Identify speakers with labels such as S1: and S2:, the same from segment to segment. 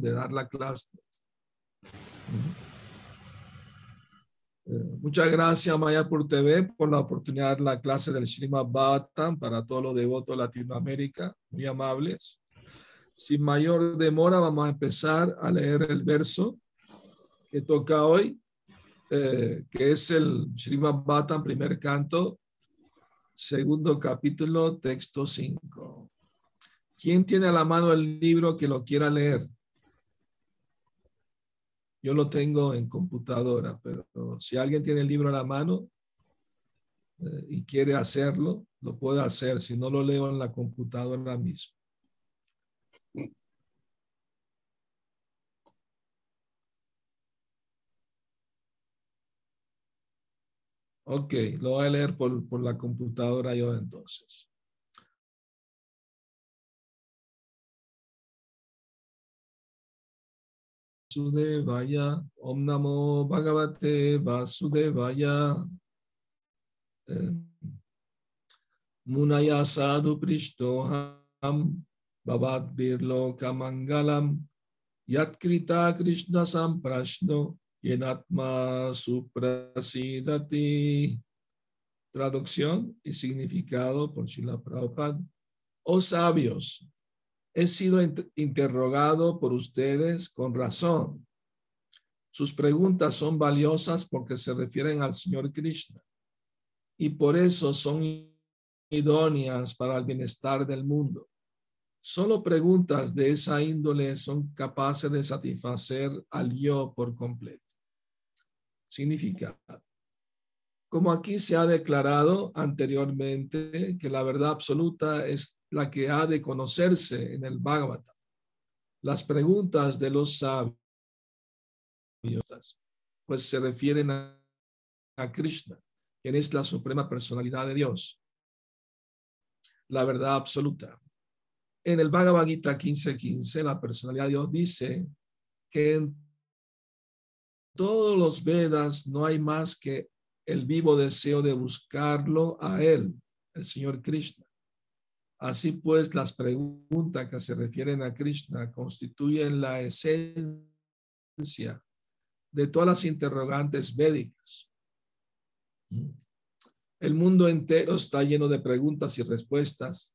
S1: de dar la clase. Eh, muchas gracias, Mayapur TV, por la oportunidad de la clase del Srimad Bhattan para todos los devotos de Latinoamérica, muy amables. Sin mayor demora, vamos a empezar a leer el verso que toca hoy, eh, que es el Srimad Bhattan, primer canto, segundo capítulo, texto 5. ¿Quién tiene a la mano el libro que lo quiera leer? Yo lo tengo en computadora, pero si alguien tiene el libro a la mano eh, y quiere hacerlo, lo puede hacer. Si no lo leo en la computadora mismo. Ok, lo voy a leer por, por la computadora yo entonces. Vasudevaya, Om Namo Bhagavate Vasudevaya. Eh, Munaya Sadhu Prishtoham Bhavat Birlo Kamangalam Yatkrita Krishna Samprashno Yenatma Suprasidati. Traducción y significado por Shila Prabhupada. Oh sabios, he sido interrogado por ustedes con razón. Sus preguntas son valiosas porque se refieren al Señor Krishna y por eso son idóneas para el bienestar del mundo. Solo preguntas de esa índole son capaces de satisfacer al yo por completo. Significa, como aquí se ha declarado anteriormente que la verdad absoluta es la que ha de conocerse en el Bhagavatam. Las preguntas de los sabios pues se refieren a, Krishna, quien es la suprema personalidad de Dios, la verdad absoluta. En el Bhagavad Gita 15:15, la personalidad de Dios dice que en todos los Vedas no hay más que el vivo deseo de buscarlo a Él, el Señor Krishna. Así pues, las preguntas que se refieren a Krishna constituyen la esencia de todas las interrogantes védicas. El mundo entero está lleno de preguntas y respuestas.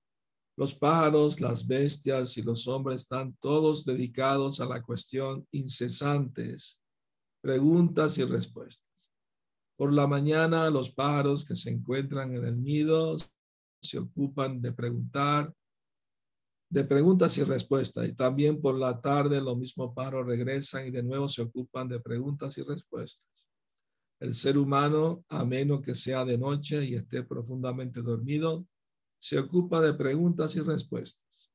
S1: Los pájaros, las bestias y los hombres están todos dedicados a la cuestión incesantes, preguntas y respuestas. Por la mañana, los pájaros que se encuentran en el nido se ocupan de preguntar, de preguntas y respuestas. Y también por la tarde los mismos pájaros regresan y de nuevo se ocupan de preguntas y respuestas. El ser humano, a menos que sea de noche y esté profundamente dormido, se ocupa de preguntas y respuestas.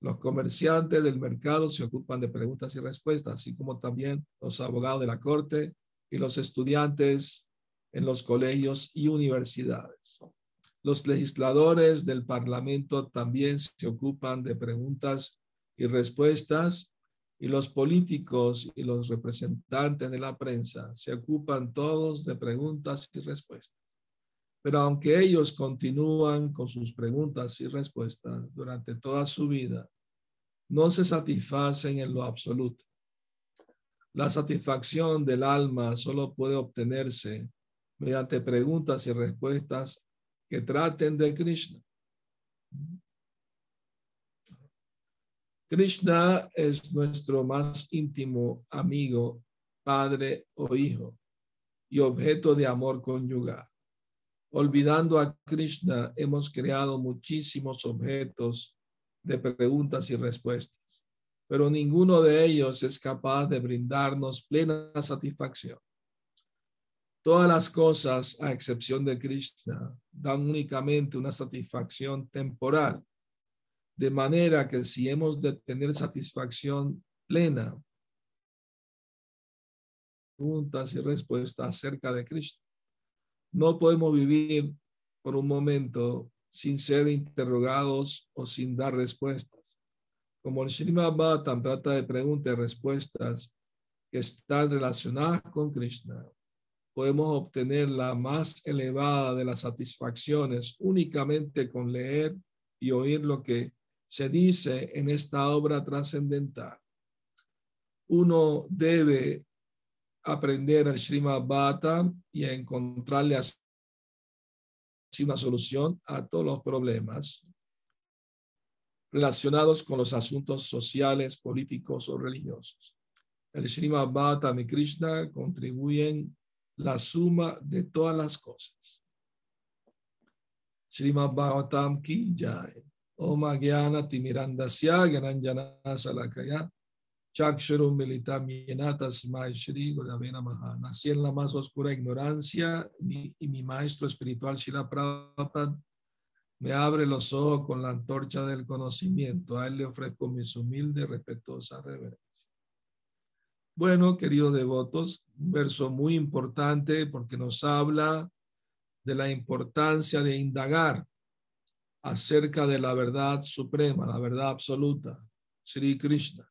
S1: Los comerciantes del mercado se ocupan de preguntas y respuestas, así como también los abogados de la corte y los estudiantes en los colegios y universidades. Los legisladores del Parlamento también se ocupan de preguntas y respuestas y los políticos y los representantes de la prensa se ocupan todos de preguntas y respuestas. Pero aunque ellos continúan con sus preguntas y respuestas durante toda su vida, no se satisfacen en lo absoluto. La satisfacción del alma solo puede obtenerse mediante preguntas y respuestas que traten de Krishna. Krishna es nuestro más íntimo amigo, padre o hijo y objeto de amor conyugal. Olvidando a Krishna, hemos creado muchísimos objetos de preguntas y respuestas, pero ninguno de ellos es capaz de brindarnos plena satisfacción. Todas las cosas, a excepción de Krishna, dan únicamente una satisfacción temporal. De manera que si hemos de tener satisfacción plena, preguntas y respuestas acerca de Krishna, no podemos vivir por un momento sin ser interrogados o sin dar respuestas. Como el Srimad Bhattan trata de preguntas y respuestas que están relacionadas con Krishna, podemos obtener la más elevada de las satisfacciones únicamente con leer y oír lo que se dice en esta obra trascendental. uno debe aprender el Srimad Bhata y encontrarle así una solución a todos los problemas relacionados con los asuntos sociales, políticos o religiosos. El Srimad Bhata y Krishna contribuyen la suma de todas las cosas. Srimad Bhagavatam ki jai. Om Gyana Timirandasya Gyananjana Salakaya Chaksharum Militam Yenatasmai Shri Guravena Maha. Nací en la más oscura ignorancia y mi maestro espiritual Shila Prabhupada me abre los ojos con la antorcha del conocimiento. A él le ofrezco mis humildes, respetuosas reverencias. Bueno, queridos devotos, un verso muy importante porque nos habla de la importancia de indagar acerca de la verdad suprema, la verdad absoluta, Sri Krishna.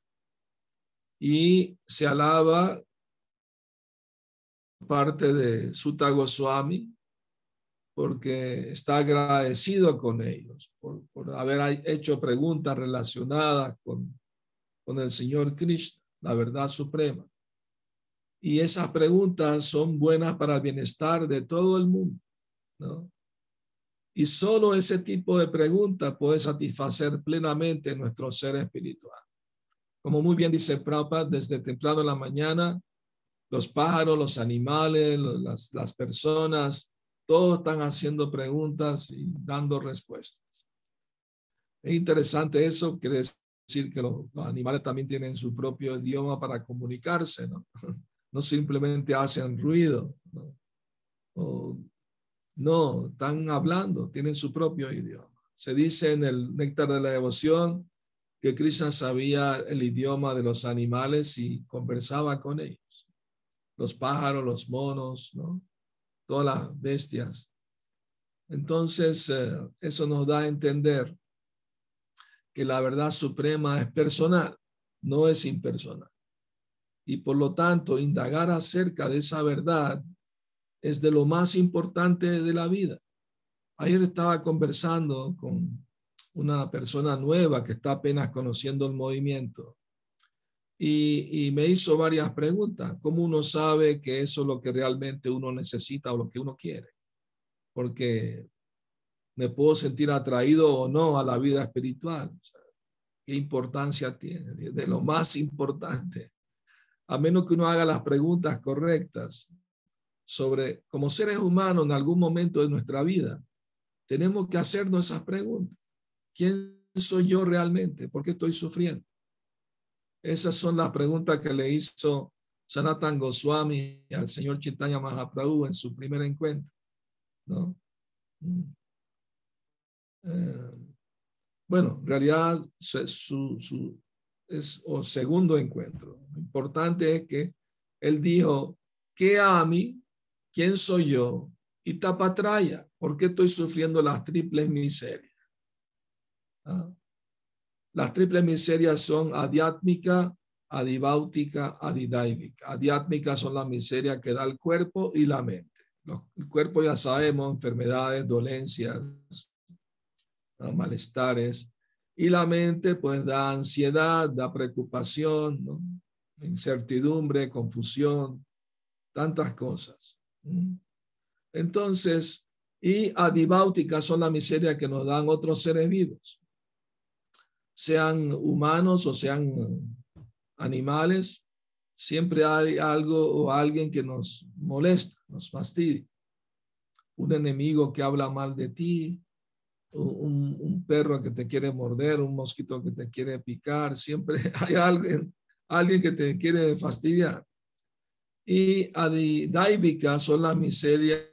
S1: Y se alaba parte de Sutta Goswami porque está agradecido con ellos por, haber hecho preguntas relacionadas con, con el Señor Krishna, la verdad suprema. Y esas preguntas son buenas para el bienestar de todo el mundo, ¿no? Y solo ese tipo de preguntas puede satisfacer plenamente nuestro ser espiritual. Como muy bien dice Prabhupada, desde temprano en la mañana, los pájaros, los animales, las, las personas, todos están haciendo preguntas y dando respuestas. Es interesante eso, quiere que los, animales también tienen su propio idioma para comunicarse, ¿no? Simplemente hacen ruido, ¿no? no, están hablando, tienen su propio idioma. Se dice en el néctar de la devoción que Krishna sabía el idioma de los animales y conversaba con ellos. Los pájaros, los monos, ¿no? todas las bestias. Entonces, eh, eso nos da a entender que la verdad suprema es personal, no es impersonal. Y por lo tanto, indagar acerca de esa verdad es de lo más importante de la vida. Ayer estaba conversando con una persona nueva que está apenas conociendo el movimiento y, me hizo varias preguntas. ¿Cómo uno sabe que eso es lo que realmente uno necesita o lo que uno quiere? Porque me puedo sentir atraído o no a la vida espiritual. ¿Qué importancia tiene? De lo más importante. A menos que uno haga las preguntas correctas sobre, como seres humanos en algún momento de nuestra vida, tenemos que hacernos esas preguntas. ¿Quién soy yo realmente? ¿Por qué estoy sufriendo? Esas son las preguntas que le hizo Sanatan Goswami al señor Chaitanya Mahaprabhu en su primer encuentro. ¿no? Eh, bueno, en realidad su, su, es o segundo encuentro. Lo importante es que él dijo, ¿qué a mí? ¿Quién soy yo? Y tapatraya, ¿por qué estoy sufriendo las triples miserias? ¿Ah? Las triples miserias son adiátmica, adibáutica, adidáivica. Adiátmica son las miserias que da el cuerpo y la mente. el cuerpo ya sabemos, enfermedades, dolencias, malestares. Y la mente pues da ansiedad, da preocupación, incertidumbre, confusión, tantas cosas. Entonces, y adibáutica son las miserias que nos dan otros seres vivos sean humanos o sean animales, siempre hay algo o alguien que nos molesta, nos fastidia. Un enemigo que habla mal de ti, un, perro que te quiere morder, un mosquito que te quiere picar, siempre hay alguien, alguien que te quiere fastidiar. Y adidáivica son las miserias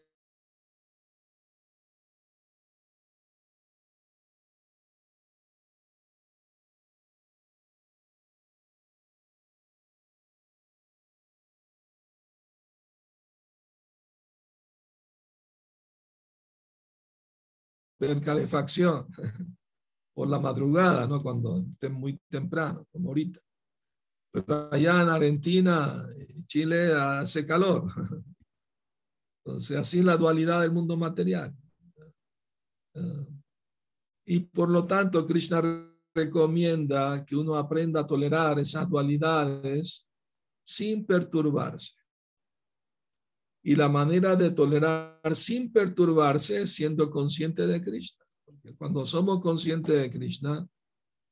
S1: tener calefacción por la madrugada, ¿no? Cuando esté muy temprano, como ahorita. Pero allá en Argentina, Chile hace calor. Entonces, así la dualidad del mundo material. Y por lo tanto, Krishna recomienda que uno aprenda a tolerar esas dualidades sin perturbarse. Y la manera de tolerar sin perturbarse siendo consciente de Krishna. Cuando somos conscientes de Krishna,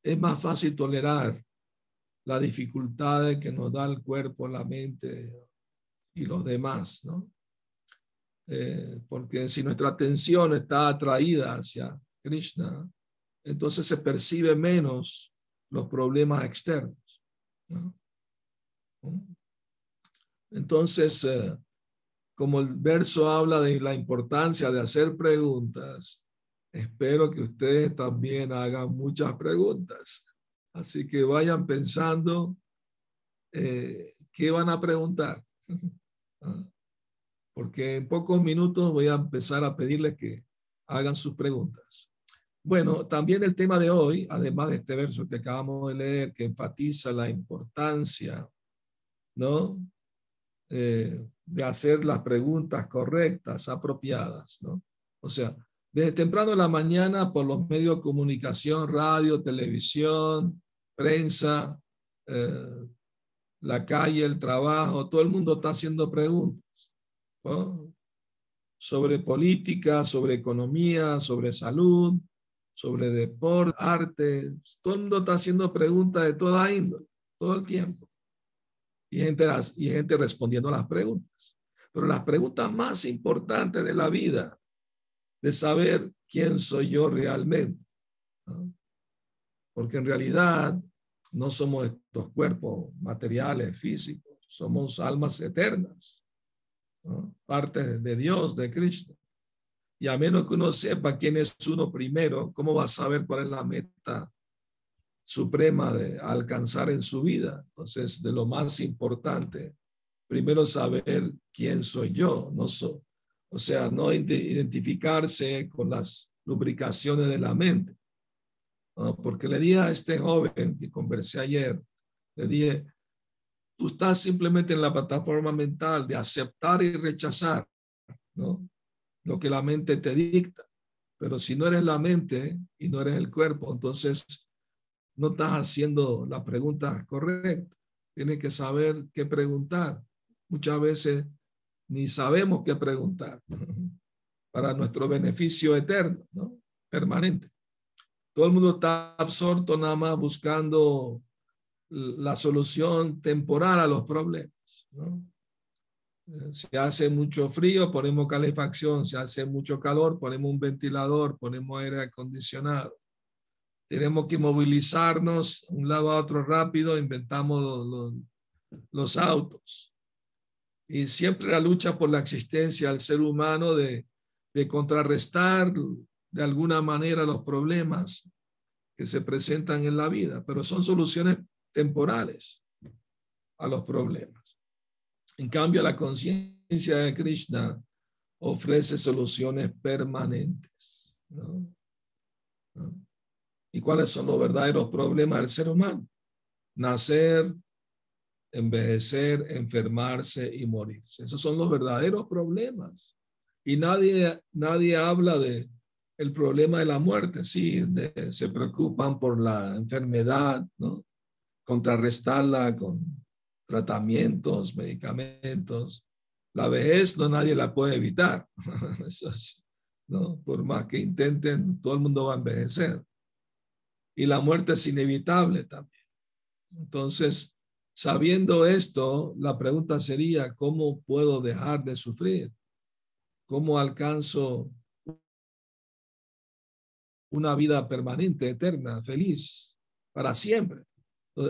S1: es más fácil tolerar las dificultades que nos da el cuerpo, la mente y los demás, ¿no? Eh, porque si nuestra atención está atraída hacia Krishna, entonces se percibe menos los problemas externos. Entonces, eh, como el verso habla de la importancia de hacer preguntas, espero que ustedes también hagan muchas preguntas. Así que vayan pensando eh, qué van a preguntar. ¿Ah? Porque en pocos minutos voy a empezar a pedirles que hagan sus preguntas. Bueno, también el tema de hoy, además de este verso que acabamos de leer, que enfatiza la importancia, ¿no? Eh, de hacer las preguntas correctas, apropiadas, ¿no? O sea, desde temprano en la mañana por los medios de comunicación, radio, televisión, prensa, eh, la calle, el trabajo, todo el mundo está haciendo preguntas sobre política, sobre economía, sobre salud, sobre deporte, arte. Todo el mundo está haciendo preguntas de toda índole, todo el tiempo. Y gente, y gente respondiendo a las preguntas. Pero las preguntas más importantes de la vida, de saber quién soy yo realmente. Porque en realidad no somos estos cuerpos materiales, físicos, somos almas eternas, parte de Dios, de Cristo. Y a menos que uno sepa quién es uno primero, ¿cómo va a saber cuál es la meta suprema de alcanzar en su vida? Entonces, de lo más importante, primero saber quién soy yo, no soy, o sea, no identificarse con las lubricaciones de la mente. Porque le dije a este joven que conversé ayer, le dije, tú estás simplemente en la plataforma mental de aceptar y rechazar, ¿no? lo que la mente te dicta. Pero si no eres la mente y no eres el cuerpo, entonces no estás haciendo la pregunta correcta. Tienes que saber qué preguntar. Muchas veces ni sabemos qué preguntar para nuestro beneficio eterno, ¿no? permanente. Todo el mundo está absorto nada más buscando la solución temporal a los problemas. ¿no? Si hace mucho frío, ponemos calefacción. Si hace mucho calor, ponemos un ventilador, ponemos aire acondicionado. Tenemos que movilizarnos un lado a otro rápido, inventamos los, los, autos. Y siempre la lucha por la existencia del ser humano de, de contrarrestar de alguna manera los problemas que se presentan en la vida, pero son soluciones temporales a los problemas. En cambio, la conciencia de Krishna ofrece soluciones permanentes. ¿Y cuáles son los verdaderos problemas del ser humano? Nacer, envejecer, enfermarse y morirse. Esos son los verdaderos problemas. Y nadie, nadie habla de el problema de la muerte. Sí, se preocupan por la enfermedad, ¿no? Contrarrestarla con tratamientos, medicamentos. La vejez no nadie la puede evitar. ¿no? Por más que intenten, todo el mundo va a envejecer. Y la muerte es inevitable también. Entonces, sabiendo esto, la pregunta sería, ¿cómo puedo dejar de sufrir? ¿Cómo alcanzo una vida permanente, eterna, feliz, para siempre?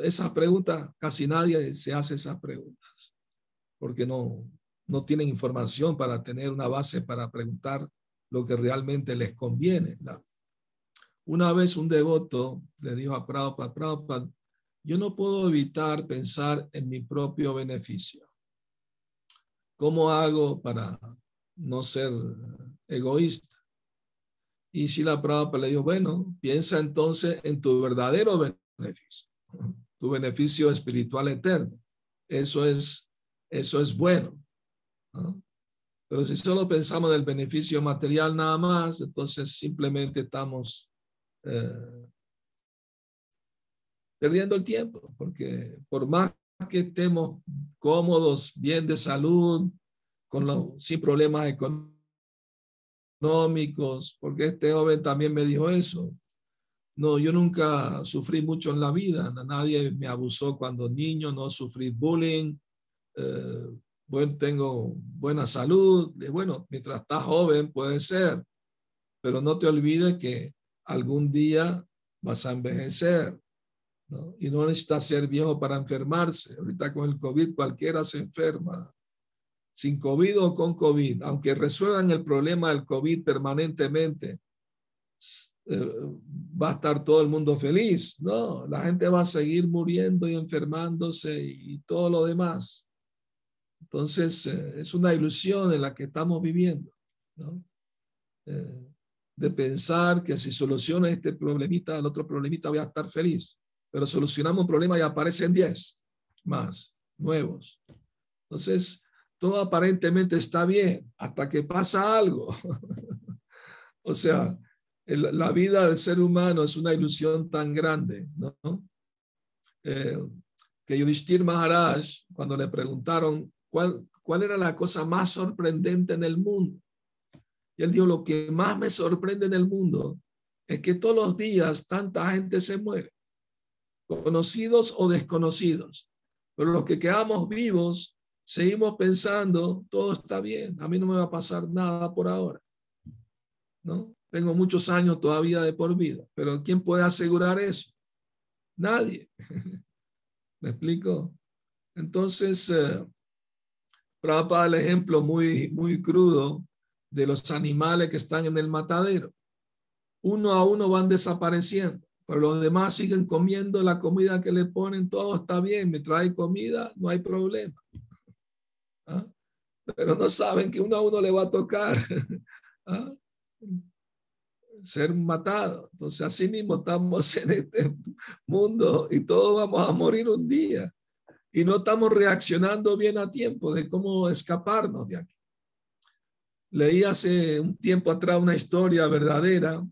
S1: Esas preguntas, casi nadie se hace esas preguntas, porque no, no tienen información para tener una base para preguntar lo que realmente les conviene. Una vez un devoto le dijo a Prabhupada, Prabhupada, yo no puedo evitar pensar en mi propio beneficio. ¿Cómo hago para no ser egoísta? Y si la Prabhupada le dijo, bueno, piensa entonces en tu verdadero beneficio tu beneficio espiritual eterno. Eso es, eso es bueno. Pero si solo pensamos en el beneficio material nada más, entonces simplemente estamos eh, perdiendo el tiempo, porque por más que estemos cómodos, bien de salud, con los, sin problemas económicos, porque este joven también me dijo eso. No, yo nunca sufrí mucho en la vida, nadie me abusó cuando niño, no sufrí bullying, eh, bueno, tengo buena salud, bueno, mientras estás joven puede ser, pero no te olvides que algún día vas a envejecer. ¿no? Y no necesitas ser viejo para enfermarse. Ahorita con el COVID cualquiera se enferma. Sin COVID o con COVID, aunque resuelvan el problema del COVID permanentemente, eh, va a estar todo el mundo feliz. No, la gente va a seguir muriendo y enfermándose y todo lo demás. Entonces, eh, es una ilusión en la que estamos viviendo, ¿no? Eh, de pensar que si soluciona este problemita, el otro problemita voy a estar feliz. Pero solucionamos un problema y aparecen 10 más nuevos. Entonces, todo aparentemente está bien hasta que pasa algo. o sea, la vida del ser humano es una ilusión tan grande, ¿no? Eh, que Yudhishthir Maharaj, cuando le preguntaron cuál, cuál era la cosa más sorprendente en el mundo, y él dijo, lo que más me sorprende en el mundo es que todos los días tanta gente se muere, conocidos o desconocidos. Pero los que quedamos vivos, seguimos pensando, todo está bien, a mí no me va a pasar nada por ahora. ¿No? Tengo muchos años todavía de por vida, pero ¿quién puede asegurar eso? Nadie. ¿Me explico? Entonces, eh, para el ejemplo muy, muy crudo de los animales que están en el matadero. Uno a uno van desapareciendo, pero los demás siguen comiendo la comida que le ponen, todo está bien, me trae comida, no hay problema. ¿Ah? Pero no saben que uno a uno le va a tocar ¿ah? ser matado. Entonces así mismo estamos en este mundo y todos vamos a morir un día y no estamos reaccionando bien a tiempo de cómo escaparnos de aquí. Leí hace un tiempo atrás una historia verdadera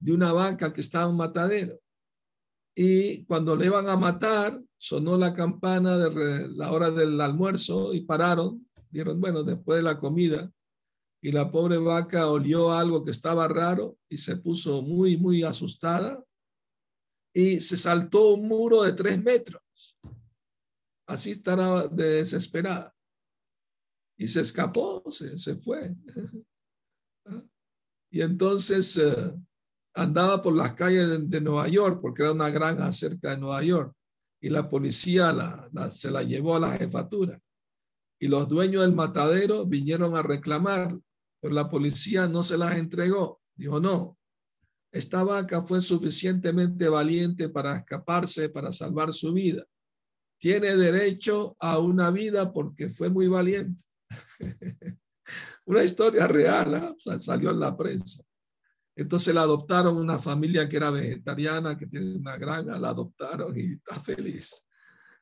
S1: de una vaca que estaba en matadero. Y cuando le iban a matar, sonó la campana de la hora del almuerzo y pararon. Dieron, bueno, después de la comida. Y la pobre vaca olió algo que estaba raro y se puso muy, muy asustada. Y se saltó un muro de tres metros. Así estará desesperada y se escapó, se, se fue. y entonces eh, andaba por las calles de, Nueva York, porque era una granja cerca de Nueva York, y la policía la, se la llevó a la jefatura. Y los dueños del matadero vinieron a reclamar, pero la policía no se las entregó. Dijo, no, esta vaca fue suficientemente valiente para escaparse, para salvar su vida. Tiene derecho a una vida porque fue muy valiente. una historia real, ¿ah? salió en la prensa. Entonces la adoptaron una familia que era vegetariana, que tiene una granja, la adoptaron y está feliz.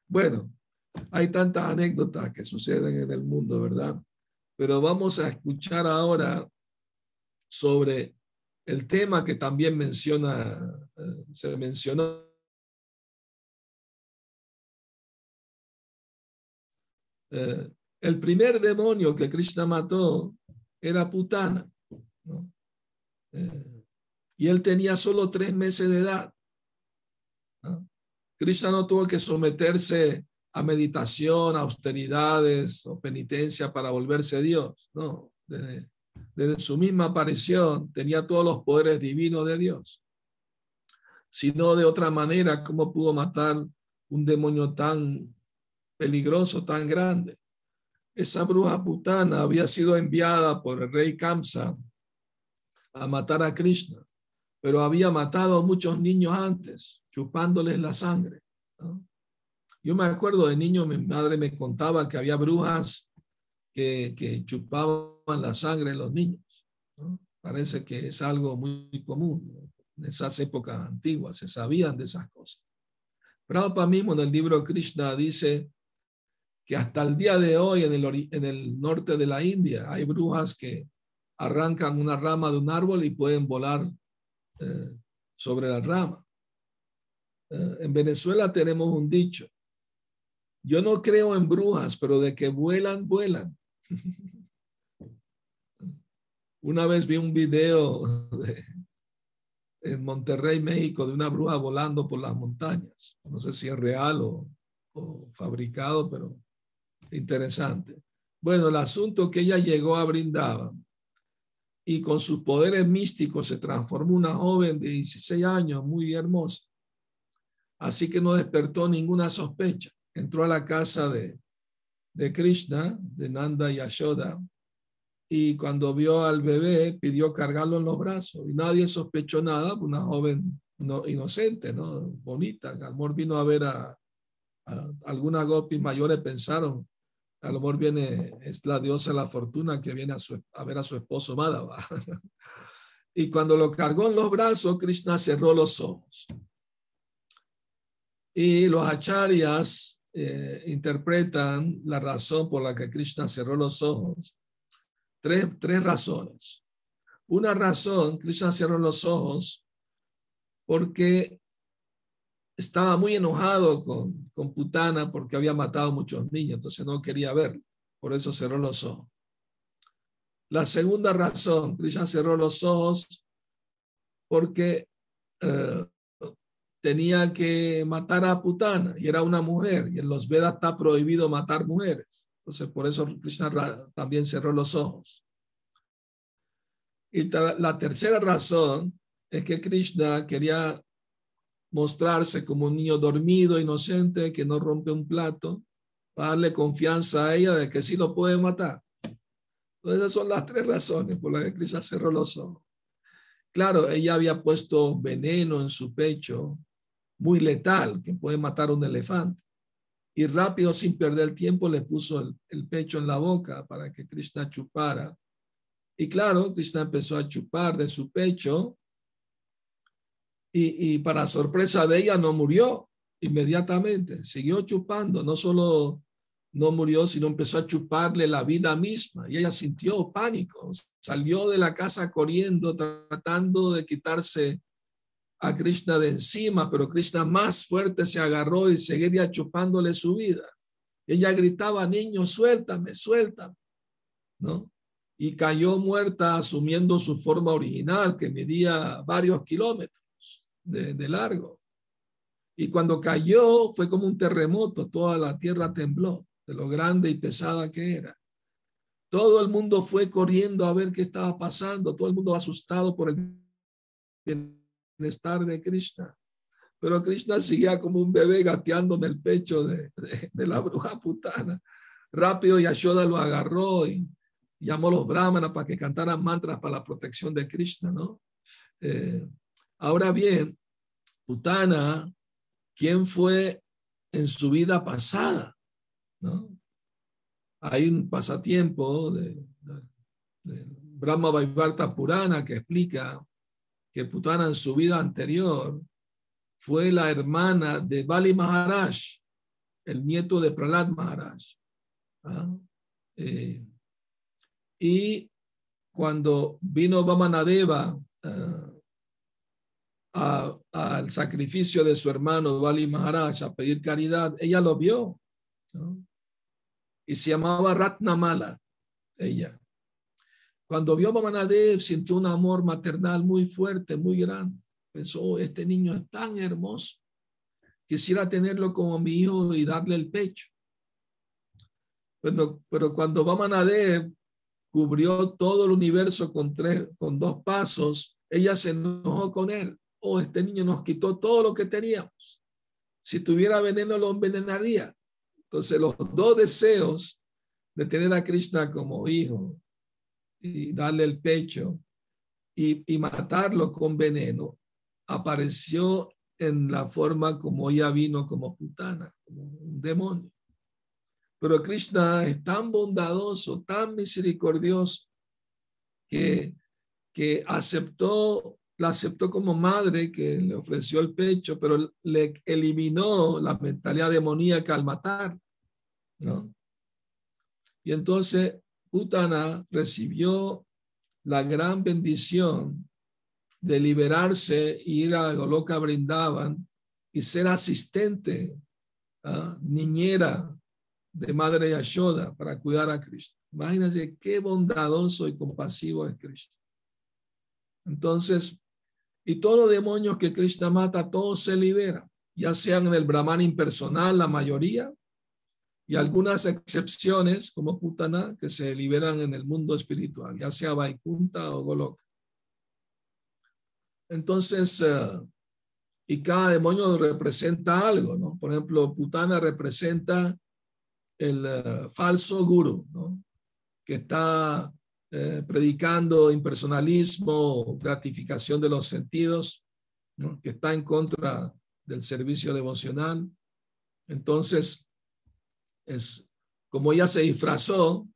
S1: Bueno, hay tantas anécdotas que suceden en el mundo, ¿verdad? Pero vamos a escuchar ahora sobre el tema que también menciona, eh, se mencionó eh, el primer demonio que Krishna mató era Putana. Eh, y él tenía solo tres meses de edad. Krishna no tuvo que someterse a meditación, austeridades o penitencia para volverse Dios. No, desde, desde su misma aparición tenía todos los poderes divinos de Dios. Sino de otra manera, ¿cómo pudo matar un demonio tan peligroso, tan grande? Esa bruja putana había sido enviada por el rey Kamsa a matar a Krishna, pero había matado a muchos niños antes, chupándoles la sangre. Yo me acuerdo de niño, mi madre me contaba que había brujas que, que chupaban la sangre de los niños. Parece que es algo muy común. En esas épocas antiguas se sabían de esas cosas. Prabhupada mismo en el libro Krishna dice que hasta el día de hoy en el, norte de la India hay brujas que arrancan una rama de un árbol y pueden volar eh, sobre la rama. Eh, en Venezuela tenemos un dicho, Yo no creo en brujas, pero de que vuelan, vuelan. Una vez vi un video en Monterrey, México, de una bruja volando por las montañas. No sé si es real o fabricado, pero interesante. Bueno, el asunto que ella llegó a brindar y con sus poderes místicos se transformó una joven de 16 años muy hermosa. Así que no despertó ninguna sospecha. Entró a la casa de, de Krishna, de Nanda y Ashoda, y cuando vio al bebé pidió cargarlo en los brazos y nadie sospechó nada, una joven no, inocente, ¿no? bonita. Amor vino a ver a, a algunas gopis mayores pensaron, a lo mejor viene, es la diosa la fortuna que viene a ver a su esposo Madhava. y cuando lo cargó en los brazos, Krishna cerró los ojos. Y los acharyas eh, interpretan la razón por la que Krishna cerró los ojos. Tres, tres razones. Una razón, Krishna cerró los ojos porque estaba muy enojado con, con Putana porque había matado muchos niños, entonces no quería verlo. Por eso cerró los ojos. La segunda razón, Krishna cerró los ojos porque eh, tenía que matar a Putana y era una mujer y en los Vedas está prohibido matar mujeres. Entonces por eso Krishna también cerró los ojos. Y la tercera razón es que Krishna quería mostrarse como un niño dormido, inocente, que no rompe un plato, para darle confianza a ella de que sí lo puede matar. Entonces esas son las tres razones por las que Krishna cerró los ojos. Claro, ella había puesto veneno en su pecho, muy letal, que puede matar a un elefante. Y rápido, sin perder tiempo, le puso el, pecho en la boca para que Krishna chupara. Y claro, Krishna empezó a chupar de su pecho y, para sorpresa de ella no murió inmediatamente, siguió chupando, no solo no murió, sino empezó a chuparle la vida misma y ella sintió pánico, salió de la casa corriendo, tratando de quitarse a Krishna de encima, pero Krishna más fuerte se agarró y seguía chupándole su vida. Ella gritaba, niño, suéltame, suéltame, ¿no? Y cayó muerta asumiendo su forma original, que medía varios kilómetros de, largo. Y cuando cayó fue como un terremoto, toda la tierra tembló de lo grande y pesada que era. Todo el mundo fue corriendo a ver qué estaba pasando, todo el mundo asustado por el bienestar de Krishna. Pero Krishna seguía como un bebé gateando en el pecho de, la bruja putana. Rápido Yashoda lo agarró y llamó a los brahmanas para que cantaran mantras para la protección de Krishna, ¿no? Eh, Ahora bien, Putana, ¿quién fue en su vida pasada? ¿No? Hay un pasatiempo de, Brahma Vaivarta Purana que explica que Putana en su vida anterior fue la hermana de Bali Maharaj, el nieto de Prahlad Maharaj. ¿ah? Eh, y cuando vino Vamanadeva uh, al sacrificio de su hermano Bali Maharaj a pedir caridad, ella lo vio. Y se llamaba Ratnamala, ella. Cuando vio a Mamanadev, sintió un amor maternal muy fuerte, muy grande. Pensó, oh, este niño es tan hermoso. Quisiera tenerlo como mi hijo y darle el pecho. Pero, pero cuando Mamanadev cubrió todo el universo con, tres, con dos pasos, ella se enojó con él oh, este niño nos quitó todo lo que teníamos. Si tuviera veneno, lo envenenaría. Entonces, los dos deseos de tener a Krishna como hijo y darle el pecho y, y matarlo con veneno, apareció en la forma como ella vino como putana, como un demonio. Pero Krishna es tan bondadoso, tan misericordioso, que, que aceptó la aceptó como madre que le ofreció el pecho, pero le eliminó la mentalidad demoníaca al matar, ¿no? Y entonces Putana recibió la gran bendición de liberarse, ir a Goloka Brindavan y ser asistente ¿ah? niñera de Madre Yashoda para cuidar a Cristo. Imagínense qué bondadoso y compasivo es Cristo. Entonces, y todos los demonios que Cristo mata, todos se liberan, ya sean en el Brahman impersonal, la mayoría, y algunas excepciones, como Putana, que se liberan en el mundo espiritual, ya sea Vaikunta o Goloka. Entonces, eh, y cada demonio representa algo, ¿no? Por ejemplo, Putana representa el eh, falso guru, ¿no? Que está eh, predicando impersonalismo, gratificación de los sentidos, que está en contra del servicio devocional. Entonces, es como ella se disfrazó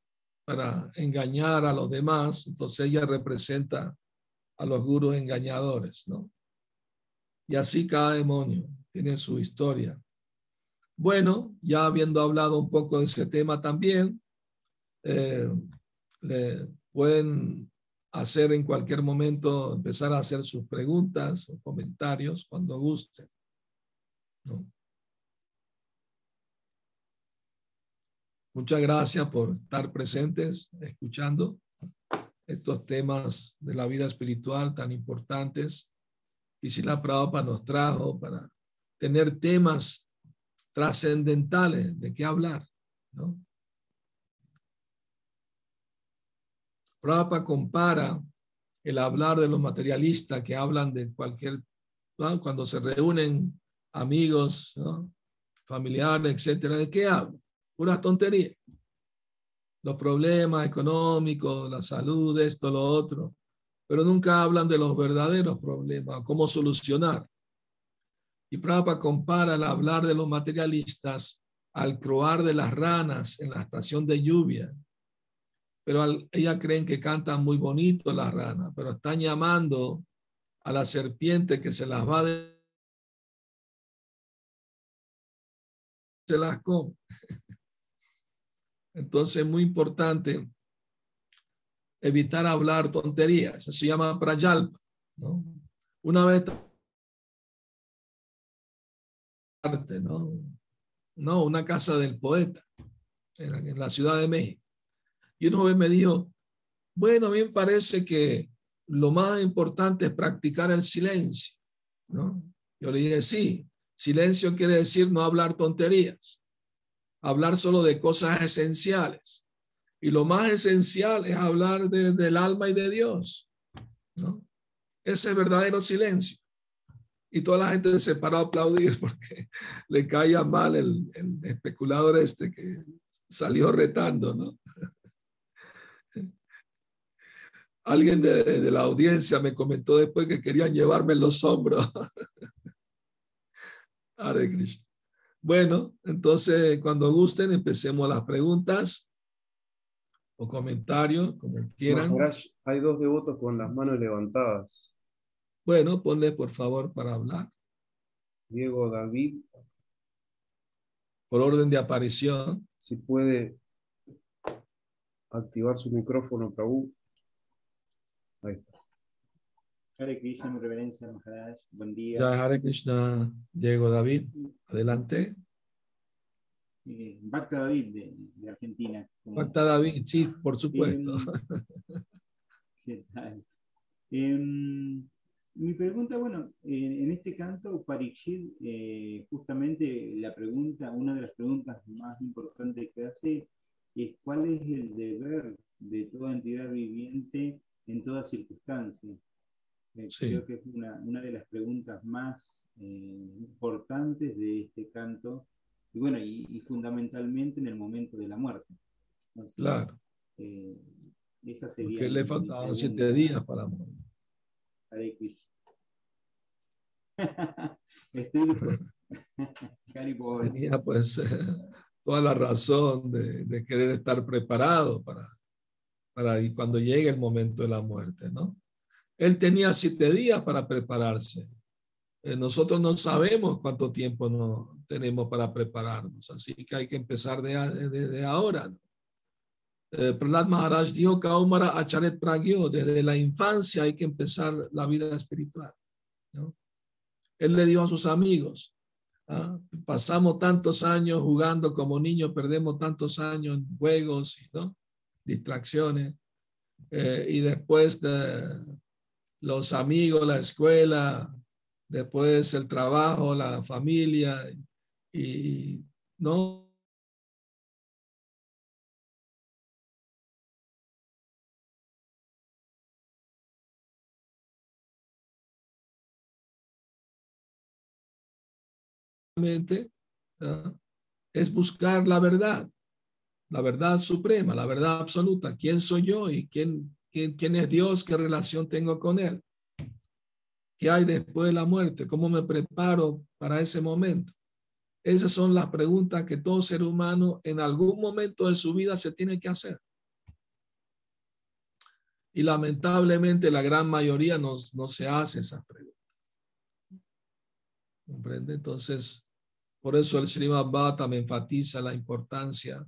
S1: para engañar a los demás, entonces ella representa a los gurus engañadores, ¿no? Y así cada demonio tiene su historia. Bueno, ya habiendo hablado un poco de ese tema también, eh, le pueden hacer en cualquier momento, empezar a hacer sus preguntas o comentarios cuando gusten. Muchas gracias por estar presentes, escuchando estos temas de la vida espiritual tan importantes. Y si la Prabhupada nos trajo para tener temas trascendentales de qué hablar, ¿no? Prabhupada compara el hablar de los materialistas que hablan de cualquier, cuando se reúnen amigos, familiares, etcétera, ¿de qué hablan? puras tonterías. Los problemas económicos, la salud, esto, lo otro, pero nunca hablan de los verdaderos problemas, cómo solucionar. Y Prabhupada compara el hablar de los materialistas al croar de las ranas en la estación de lluvia. Pero ella creen que cantan muy bonito las ranas, pero están llamando a la serpiente que se las va de se las come. Entonces es muy importante evitar hablar tonterías. Eso se llama prayalpa. ¿no? Una vez ¿no? No, una casa del poeta en la Ciudad de México. Y una vez me dijo, bueno, a mí me parece que lo más importante es practicar el silencio. ¿no? Yo le dije, sí, silencio quiere decir no hablar tonterías hablar solo de cosas esenciales. Y lo más esencial es hablar del alma y de Dios. ¿no? Ese verdadero silencio. Y toda la gente se paró a aplaudir porque le caía mal el, especulador este que salió retando, ¿no? Alguien de, de, la audiencia me comentó después que querían llevarme en los hombros. Hare Krishna. Bueno, entonces cuando gusten empecemos las preguntas o comentarios, como quieran.
S2: hay dos devotos con las manos levantadas.
S1: Bueno, ponle por favor para hablar.
S2: Diego David.
S1: Por orden de aparición.
S2: Si puede activar su micrófono, Prabhu. Ahí está.
S3: Hare Krishna, mi reverencia, Maharaj. Buen día.
S1: Ya, Hare Krishna, Diego David. Adelante.
S3: Eh, Bacta David, de, Argentina.
S1: Bacta David, sí, por supuesto.
S3: Em, ¿Qué tal? Em, mi pregunta, bueno, en este canto, Parikshit, eh, justamente la pregunta, una de las preguntas más importantes que hace es cuál es el deber de toda entidad viviente en toda circunstancia. Creo que es una, de las preguntas más eh, importantes de este canto, y bueno, y, fundamentalmente en el momento de la muerte.
S1: claro.
S3: Eh, esa sería
S1: Porque le faltaban siete días para morir.
S3: Estoy
S1: Tenía pues toda la razón de, querer estar preparado para, para cuando llegue el momento de la muerte, ¿no? Él tenía siete días para prepararse. Eh, nosotros no sabemos cuánto tiempo no tenemos para prepararnos, así que hay que empezar desde ahora. Eh, Maharaj dijo Kaumara Acharet Pragyo, desde la infancia hay que empezar la vida espiritual. Él le dijo a sus amigos, ¿ah? Pasamos tantos años jugando como niños, perdemos tantos años en juegos, ¿no? Distracciones, eh, y después de los amigos, la escuela, después el trabajo, la familia, y no es buscar la verdad, la verdad suprema, la verdad absoluta. ¿Quién soy yo y quién, quién, quién es Dios? ¿Qué relación tengo con Él? ¿Qué hay después de la muerte? ¿Cómo me preparo para ese momento? Esas son las preguntas que todo ser humano en algún momento de su vida se tiene que hacer. Y lamentablemente la gran mayoría no, no se hace esas preguntas. ¿Comprende? Entonces, por eso el Srimad Bhattam enfatiza la importancia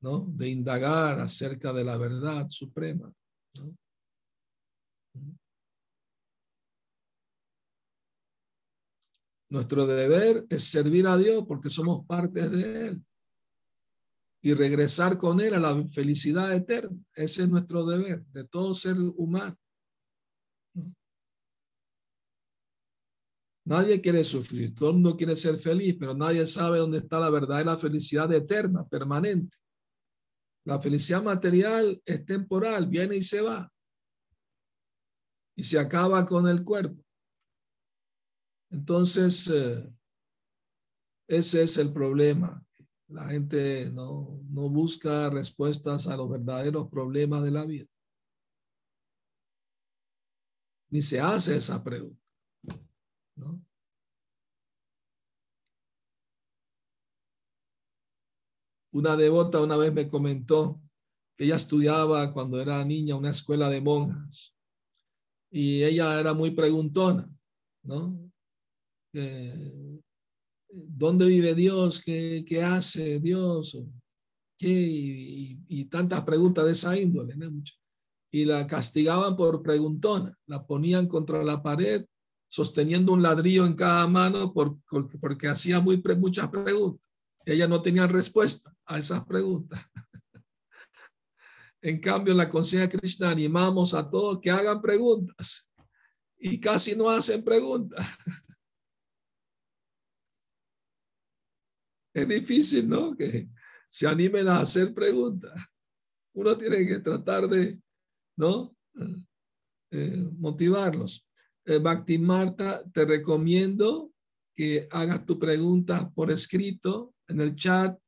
S1: ¿no? de indagar acerca de la verdad suprema. Nuestro deber es servir a Dios porque somos parte de Él y regresar con Él a la felicidad eterna. Ese es nuestro deber de todo ser humano. Nadie quiere sufrir, todo el mundo quiere ser feliz, pero nadie sabe dónde está la verdadera felicidad eterna, permanente. La felicidad material es temporal, viene y se va. Y se acaba con el cuerpo. Entonces, eh, ese es el problema. La gente no, no busca respuestas a los verdaderos problemas de la vida. Ni se hace esa pregunta. Una devota una vez me comentó que ella estudiaba cuando era niña una escuela de monjas y ella era muy preguntona, ¿no? ¿Dónde vive Dios? ¿Qué, hace Dios? ¿Qué? Y, tantas preguntas de esa índole, ¿no? Y la castigaban por preguntona, la ponían contra la pared sosteniendo un ladrillo en cada mano porque hacía muy, muchas preguntas. Ella no tenía respuesta a esas preguntas. En cambio, en la conciencia Krishna animamos a todos que hagan preguntas y casi no hacen preguntas. Es difícil, ¿no? Que se animen a hacer preguntas. Uno tiene que tratar de, ¿no? Eh, motivarlos. Eh, Marta, te recomiendo que hagas tu pregunta por escrito en el chat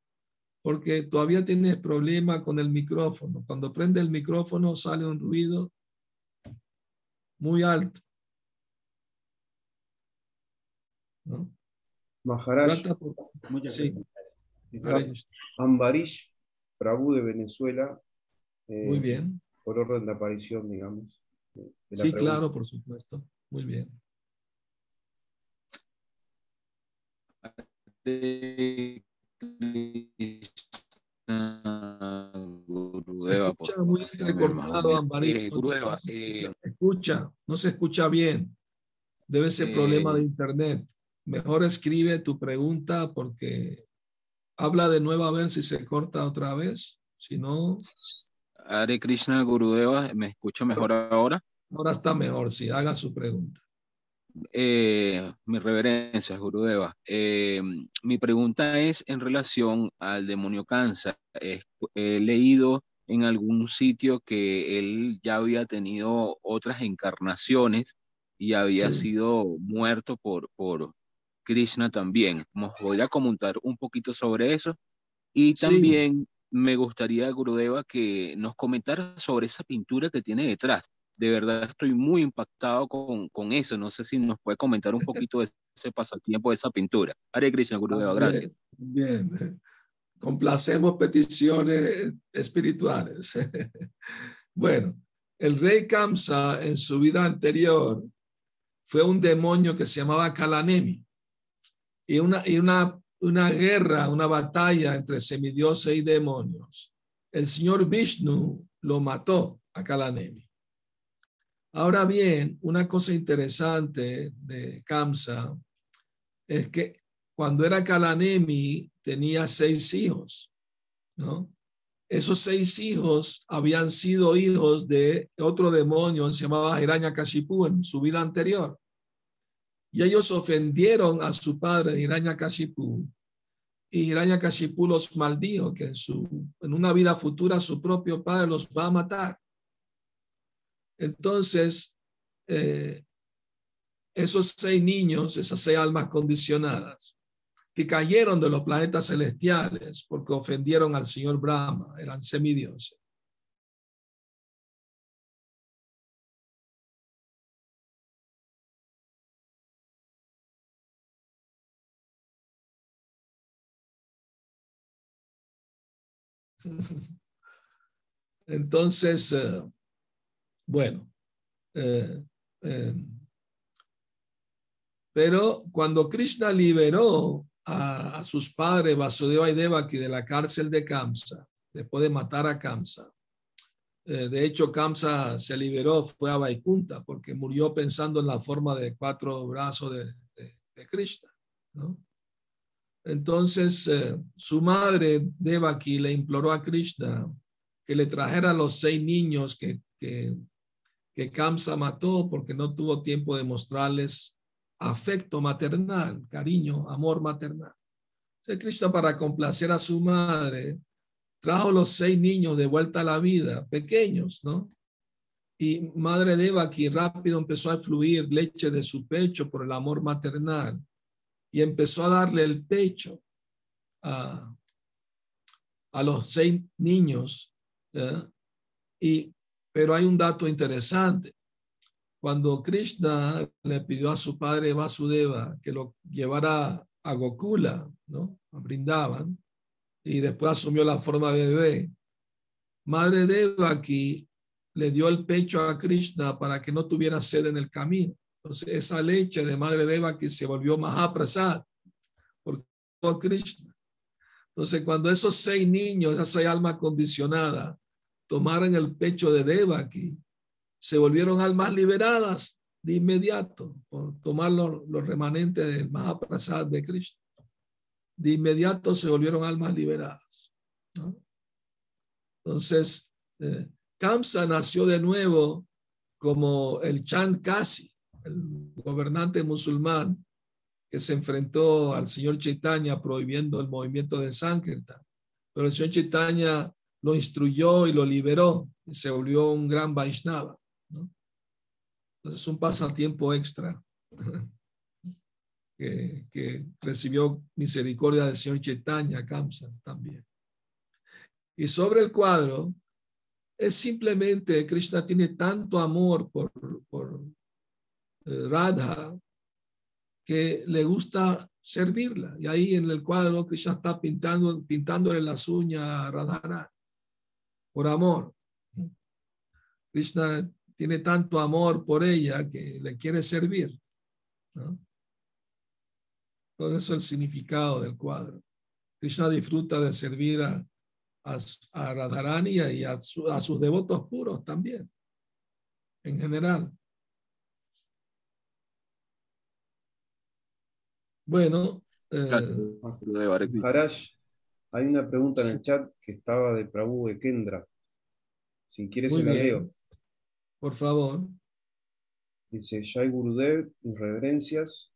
S1: porque todavía tienes problema con el micrófono. Cuando prende el micrófono sale un ruido muy alto. ¿No?
S2: Maharaj.
S1: sí.
S2: Ambarish, Prabhu de Venezuela.
S1: Eh, muy bien.
S2: Por orden de aparición, digamos.
S1: sí, claro, por supuesto. Muy bien. Se escucha muy entrecortado, Ambaris. Eh, escucha, no se escucha bien. Debe ser problema de internet. Mejor escribe tu pregunta porque habla de nuevo a ver si se corta otra vez. Si no.
S4: Hare Krishna Gurudeva, ¿me escucha mejor ahora?
S1: Ahora está mejor, si haga su pregunta.
S4: Eh, mi reverencia, Gurudeva. Eh, mi pregunta es en relación al demonio Kansa. he leído en algún sitio que él ya había tenido otras encarnaciones y había sido muerto por, por Krishna también. ¿Nos podría comentar un poquito sobre eso? Y también me gustaría, Gurudeva, que nos comentara sobre esa pintura que tiene detrás de verdad estoy muy impactado con, con, eso. No sé si nos puede comentar un poquito de ese pasatiempo, de esa pintura. Hare Krishna, Gurudeva, gracias.
S1: Bien, complacemos peticiones espirituales. bueno, el rey Kamsa en su vida anterior fue un demonio que se llamaba Kalanemi. Y una, y una, una guerra, una batalla entre semidioses y demonios. El señor Vishnu lo mató a Kalanemi. Ahora bien, una cosa interesante de Kamsa es que cuando era Kalanemi tenía seis hijos, ¿no? Esos seis hijos habían sido hijos de otro demonio, se llamaba Hiranyakashipu en su vida anterior. Y ellos ofendieron a su padre, Hiranyakashipu, y Hiranyakashipu los maldijo, que en, su, en una vida futura su propio padre los va a matar. Entonces, eh, esos seis niños, esas seis almas condicionadas, que cayeron de los planetas celestiales porque ofendieron al señor Brahma, eran semidioses. Entonces, eh, bueno, eh, eh, pero cuando Krishna liberó a, sus padres, Vasudeva y Devaki, de la cárcel de Kamsa, después de matar a Kamsa. Eh, de hecho, Kamsa se liberó, fue a Vaikunta, porque murió pensando en la forma de cuatro brazos de, Krishna. Entonces, su madre, Devaki, le imploró a Krishna que le trajera los seis niños que, que Kamsa mató porque no tuvo tiempo de mostrarles afecto maternal, cariño, amor maternal. Entonces, Cristo para complacer a su madre trajo los seis niños de vuelta a la vida, pequeños, ¿no? Y madre de Eva aquí rápido empezó a fluir leche de su pecho por el amor maternal y empezó a darle el pecho a, a los seis niños. Y, pero hay un dato interesante. Cuando Krishna le pidió a su padre Vasudeva que lo llevara a Gokula, ¿no? A Brindaban, y después asumió la forma de bebé, Madre Deva aquí le dio el pecho a Krishna para que no tuviera sed en el camino. Entonces, esa leche de Madre Deva que se volvió Mahaprasad por Krishna. Entonces, cuando esos seis niños, esas seis almas condicionadas, tomaron el pecho de Devaki, se volvieron almas liberadas de inmediato por tomar los, remanentes del Mahaprasad de Cristo. De inmediato se volvieron almas liberadas. Entonces, eh, Kamsa nació de nuevo como el Chand Kasi, el gobernante musulmán que se enfrentó al señor Chaitanya prohibiendo el movimiento de Sankirtan. Pero el señor Chaitanya lo instruyó y lo liberó y se volvió un gran Vaishnava. Entonces, un pasatiempo extra que, recibió misericordia del Señor Chaitanya Kamsa también. Y sobre el cuadro, es simplemente Krishna tiene tanto amor por, por eh, Radha que le gusta servirla. Y ahí en el cuadro Krishna está pintando, pintándole las uñas a Radharani por amor. Krishna tiene tanto amor por ella que le quiere servir. Todo eso es el significado del cuadro. Krishna disfruta de servir a, a, Radharani y a, sus devotos puros también, en general. Bueno. Eh,
S2: hay una pregunta en el chat que estaba de Prabhu de Kendra. Si quieres, se la leo.
S1: Por favor.
S2: Dice Shai Gurudev, reverencias.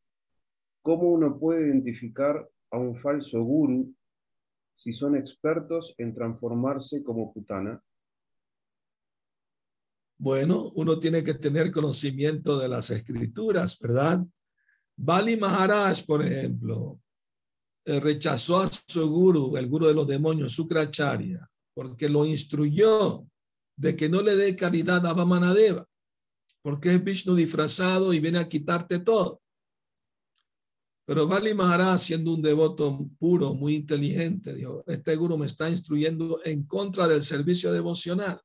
S2: ¿Cómo uno puede identificar a un falso guru si son expertos en transformarse como putana?
S1: Bueno, uno tiene que tener conocimiento de las escrituras, ¿verdad? Bali Maharaj, por ejemplo, rechazó a su guru, el guru de los demonios, Sukracharya, porque lo instruyó de que no le dé caridad a Vamanadeva, porque es Vishnu disfrazado y viene a quitarte todo. Pero Bali Maharaj, siendo un devoto puro, muy inteligente, dijo, este guru me está instruyendo en contra del servicio devocional,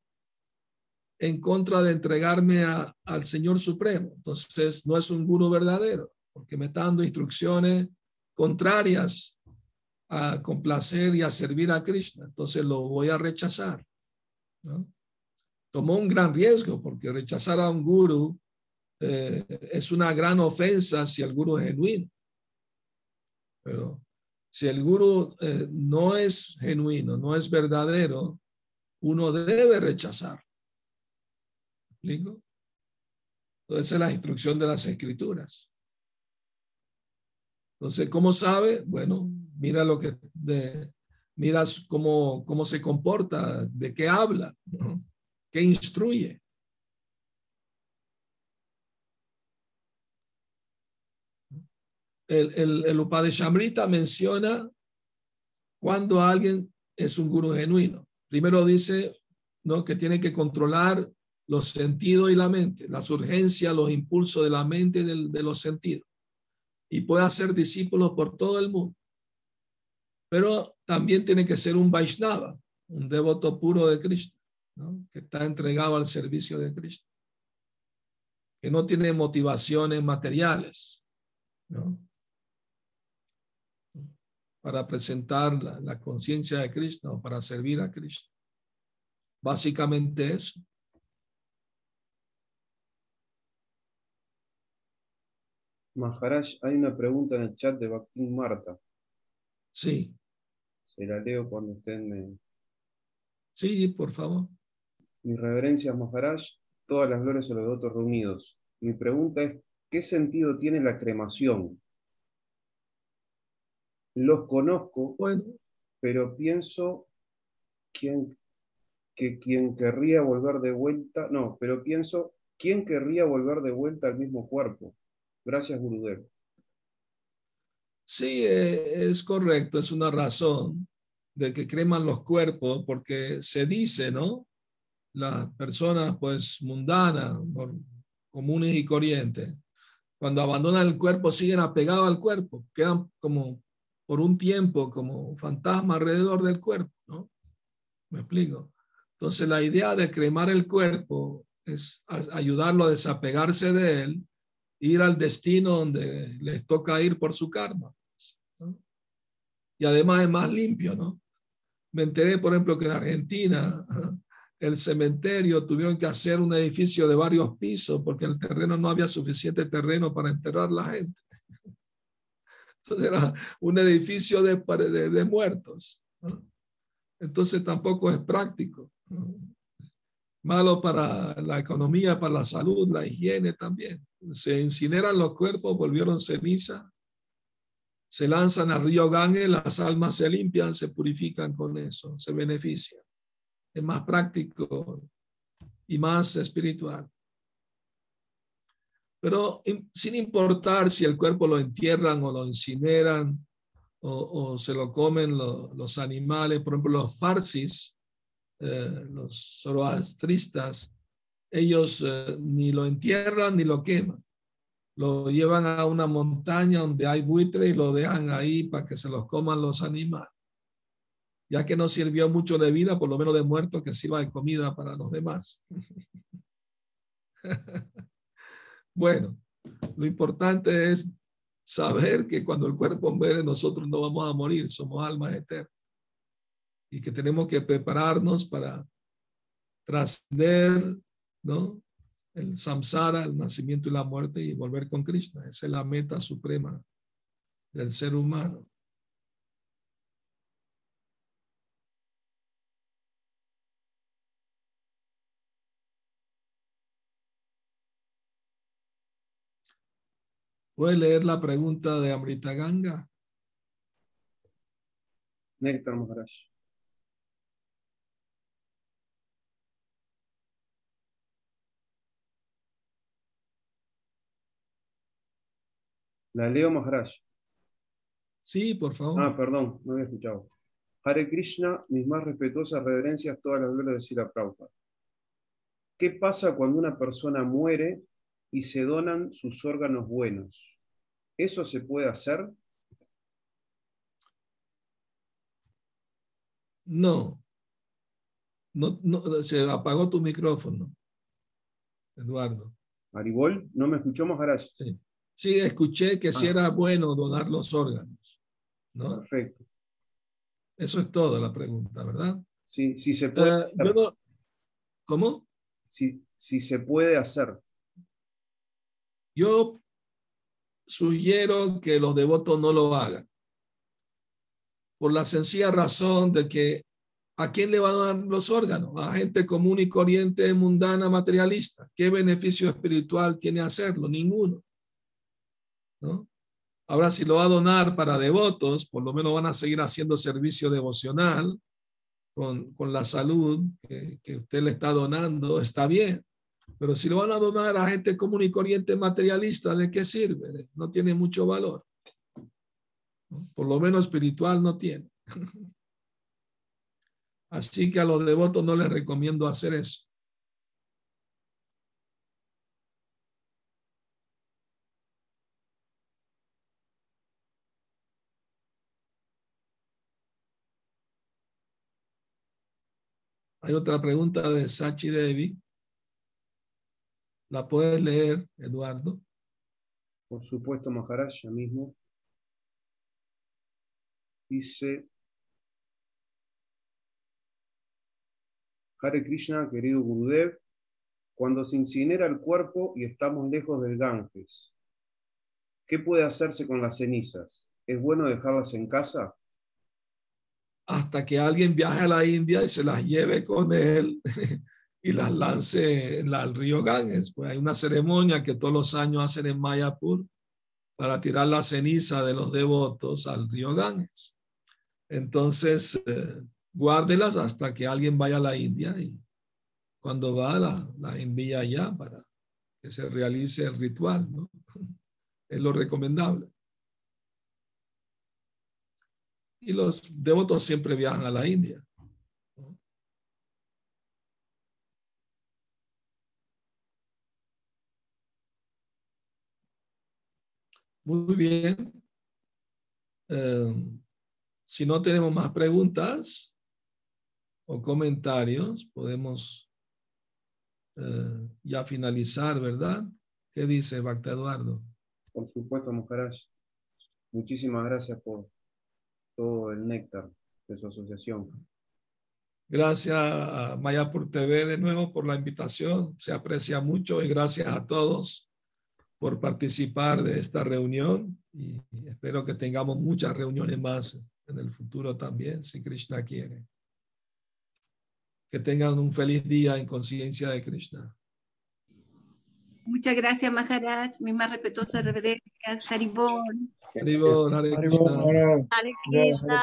S1: en contra de entregarme al Señor Supremo. Entonces, no es un guru verdadero, porque me está dando instrucciones contrarias a complacer y a servir a Krishna. Entonces, lo voy a rechazar. tomó un gran riesgo porque rechazar a un guru eh, es una gran ofensa si el guru es genuino. Pero si el guru eh, no es genuino, no es verdadero, uno debe rechazar. ¿Me explico? Entonces, es la instrucción de las escrituras. Entonces, ¿cómo sabe? Bueno, mira lo que, de, mira cómo, cómo se comporta, de qué habla, qué instruye. El, el, el Upadeshamrita menciona cuando alguien es un guru genuino. Primero dice ¿no? que tiene que controlar los sentidos y la mente, las urgencias, los impulsos de la mente y de, los sentidos. Y puede hacer discípulos por todo el mundo. Pero también tiene que ser un Vaishnava, un devoto puro de Cristo, que está entregado al servicio de Cristo, que no tiene motivaciones materiales para presentar la, conciencia de Cristo, para servir a Cristo. Básicamente eso.
S2: Maharaj, hay una pregunta en el chat de Bakhtin Marta.
S1: Sí.
S2: Se la leo cuando me...
S1: Sí, por favor.
S2: Mi reverencia, Maharaj, todas las glorias a los devotos reunidos. Mi pregunta es, ¿qué sentido tiene la cremación? Los conozco,
S1: bueno.
S2: pero pienso quién, que quien querría volver de vuelta, no, pero pienso, ¿quién querría volver de vuelta al mismo cuerpo? Gracias, Gurudev.
S1: Sí, eh, es correcto, es una razón de que creman los cuerpos, porque se dice, ¿no? Las personas, pues, mundanas, comunes y corrientes, cuando abandonan el cuerpo, siguen apegados al cuerpo, quedan como por un tiempo como fantasma alrededor del cuerpo, ¿no? ¿Me explico? Entonces, la idea de cremar el cuerpo es ayudarlo a desapegarse de él ir al destino donde les toca ir por su karma. Y además es más limpio, ¿no? Me enteré, por ejemplo, que en Argentina el cementerio tuvieron que hacer un edificio de varios pisos porque el terreno no había suficiente terreno para enterrar la gente. Entonces era un edificio de, de, de muertos. Entonces tampoco es práctico. Malo para la economía, para la salud, la higiene también se incineran los cuerpos, volvieron ceniza, se lanzan al río Gange, las almas se limpian, se purifican con eso, se benefician. Es más práctico y más espiritual. Pero sin importar si el cuerpo lo entierran o lo incineran o, se lo comen los animales, por ejemplo, los farsis, eh, los zoroastristas, ellos eh, ni lo entierran ni lo queman. Lo llevan a una montaña donde hay buitre y lo dejan ahí para que se los coman los animales. Ya que no sirvió mucho de vida, por lo menos de muerto, que sirva de comida para los demás. bueno, lo importante es saber que cuando el cuerpo muere, nosotros no vamos a morir, somos almas eternas. Y que tenemos que prepararnos para trascender ¿no? El samsara, el nacimiento y la muerte y volver con Krishna. Esa es la meta suprema del ser humano. ¿Puede leer la pregunta de Amrita Ganga?
S2: Néctar Maharaj. La leo Maharaj.
S1: Sí, por favor.
S2: Ah, perdón, no había escuchado. Hare Krishna, mis más respetuosas reverencias, todas las glorias de Sila Prabhupada. ¿Qué pasa cuando una persona muere y se donan sus órganos buenos? ¿Eso se puede hacer?
S1: No. No, no se apagó tu micrófono, Eduardo.
S2: Maribol, ¿no me escuchó Maharaj?
S1: Sí. Sí, escuché que si ah. era bueno donar los órganos. ¿no?
S2: Perfecto.
S1: Eso es todo la pregunta, ¿verdad?
S2: Sí, sí se puede.
S1: Uh, ¿Cómo?
S2: Sí, sí se puede hacer.
S1: Yo sugiero que los devotos no lo hagan. por la sencilla razón de que ¿a quién le van a dar los órganos? A gente común y corriente, mundana, materialista. ¿Qué beneficio espiritual tiene hacerlo? Ninguno. Ahora, si lo va a donar para devotos, por lo menos van a seguir haciendo servicio devocional con, con la salud que, que usted le está donando, está bien. Pero si lo van a donar a gente común y corriente materialista, ¿de qué sirve? No tiene mucho valor. Por lo menos espiritual no tiene. Así que a los devotos no les recomiendo hacer eso. Hay otra pregunta de Sachi Devi. ¿La puedes leer, Eduardo?
S2: Por supuesto, Maharaj, mismo. Dice, Hare Krishna, querido Gurudev, cuando se incinera el cuerpo y estamos lejos del Ganges, ¿qué puede hacerse con las cenizas? ¿Es bueno dejarlas en casa?
S1: Hasta que alguien viaje a la India y se las lleve con él y las lance en el río Ganges. Pues hay una ceremonia que todos los años hacen en Mayapur para tirar la ceniza de los devotos al río Ganges. Entonces, eh, guárdelas hasta que alguien vaya a la India y cuando va la, la envía allá para que se realice el ritual, ¿no? Es lo recomendable. Y los devotos siempre viajan a la India. Muy bien. Eh, si no tenemos más preguntas o comentarios, podemos eh, ya finalizar, ¿verdad? ¿Qué dice Bacta Eduardo?
S2: Por supuesto, Maharaj. Muchísimas gracias por todo el néctar de su asociación.
S1: Gracias a Mayapur TV de nuevo por la invitación. Se aprecia mucho y gracias a todos por participar de esta reunión y espero que tengamos muchas reuniones más en el futuro también, si Krishna quiere. Que tengan un feliz día en conciencia de Krishna.
S5: Muchas gracias, Maharaj. Mi más respetuosa reverencia. Haribol.
S1: Haribol, Hare Krishna.
S5: Hare Krishna.